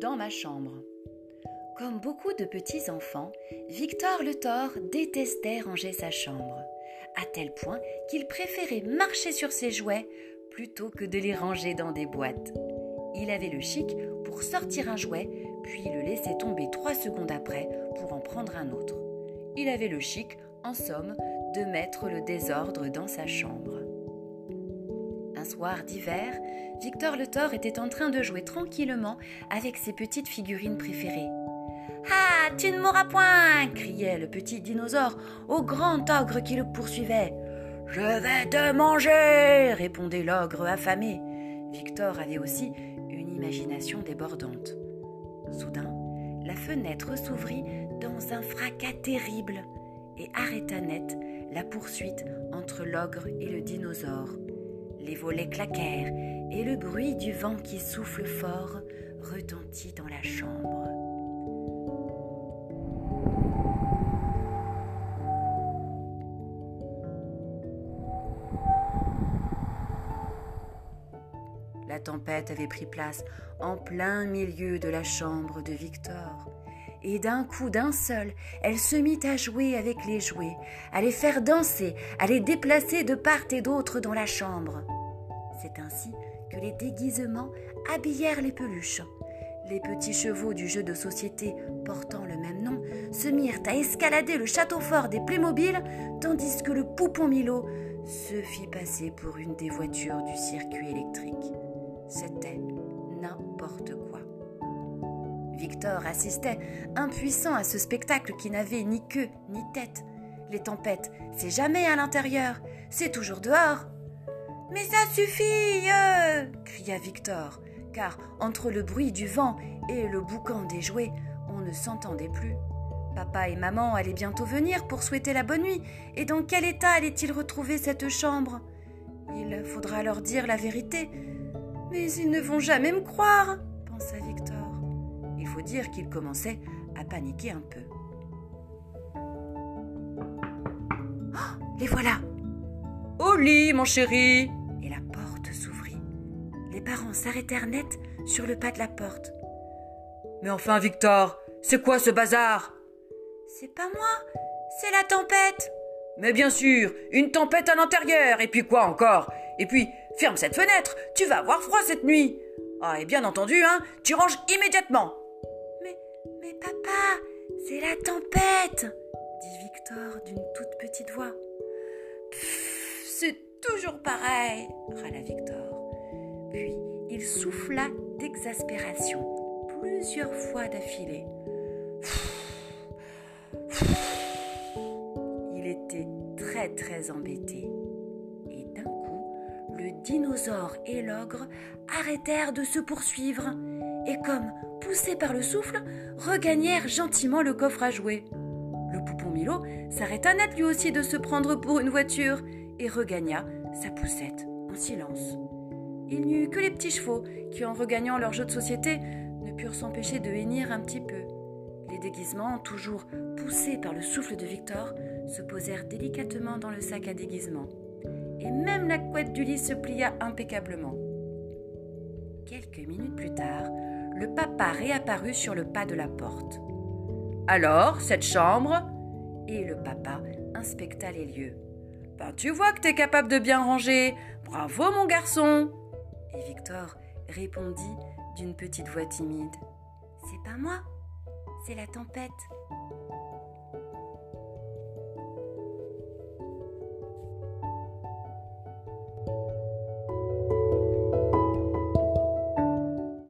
dans ma chambre. Comme beaucoup de petits enfants, Victor le Thor détestait ranger sa chambre, à tel point qu'il préférait marcher sur ses jouets plutôt que de les ranger dans des boîtes. Il avait le chic pour sortir un jouet, puis le laisser tomber trois secondes après pour en prendre un autre. Il avait le chic, en somme, de mettre le désordre dans sa chambre. Soir d'hiver, Victor le Thor était en train de jouer tranquillement avec ses petites figurines préférées. Ah, tu ne mourras point criait le petit dinosaure au grand ogre qui le poursuivait. Je vais te manger répondait l'ogre affamé. Victor avait aussi une imagination débordante. Soudain, la fenêtre s'ouvrit dans un fracas terrible et arrêta net la poursuite entre l'ogre et le dinosaure. Les volets claquèrent et le bruit du vent qui souffle fort retentit dans la chambre. La tempête avait pris place en plein milieu de la chambre de Victor. Et d'un coup d'un seul, elle se mit à jouer avec les jouets, à les faire danser, à les déplacer de part et d'autre dans la chambre. C'est ainsi que les déguisements habillèrent les peluches. Les petits chevaux du jeu de société portant le même nom se mirent à escalader le château fort des Playmobil, tandis que le poupon Milo se fit passer pour une des voitures du circuit électrique. C'était n'importe quoi. Victor assistait, impuissant à ce spectacle qui n'avait ni queue ni tête. Les tempêtes, c'est jamais à l'intérieur, c'est toujours dehors. Mais ça suffit euh cria Victor, car entre le bruit du vent et le boucan des jouets, on ne s'entendait plus. Papa et maman allaient bientôt venir pour souhaiter la bonne nuit, et dans quel état allaient-ils retrouver cette chambre? Il faudra leur dire la vérité. Mais ils ne vont jamais me croire, pensa Victor. Il faut dire qu'il commençait à paniquer un peu. Oh, les voilà Au lit, mon chéri parents s'arrêtèrent net sur le pas de la porte. Mais enfin, Victor, c'est quoi ce bazar? C'est pas moi, c'est la tempête Mais bien sûr, une tempête à l'intérieur, et puis quoi encore? Et puis, ferme cette fenêtre, tu vas avoir froid cette nuit Ah, et bien entendu, hein, tu ranges immédiatement Mais, mais papa, c'est la tempête dit Victor d'une toute petite voix. C'est toujours pareil, râla Victor. Puis il souffla d'exaspération plusieurs fois d'affilée. Il était très très embêté. Et d'un coup, le dinosaure et l'ogre arrêtèrent de se poursuivre et comme poussés par le souffle, regagnèrent gentiment le coffre à jouer. Le poupon Milo s'arrêta net lui aussi de se prendre pour une voiture et regagna sa poussette en silence. Il n'y eut que les petits chevaux qui, en regagnant leur jeu de société, ne purent s'empêcher de hennir un petit peu. Les déguisements, toujours poussés par le souffle de Victor, se posèrent délicatement dans le sac à déguisement. Et même la couette du lit se plia impeccablement. Quelques minutes plus tard, le papa réapparut sur le pas de la porte. Alors, cette chambre? Et le papa inspecta les lieux. Ben, tu vois que t'es capable de bien ranger. Bravo, mon garçon. Et Victor répondit d'une petite voix timide. C'est pas moi, c'est la tempête.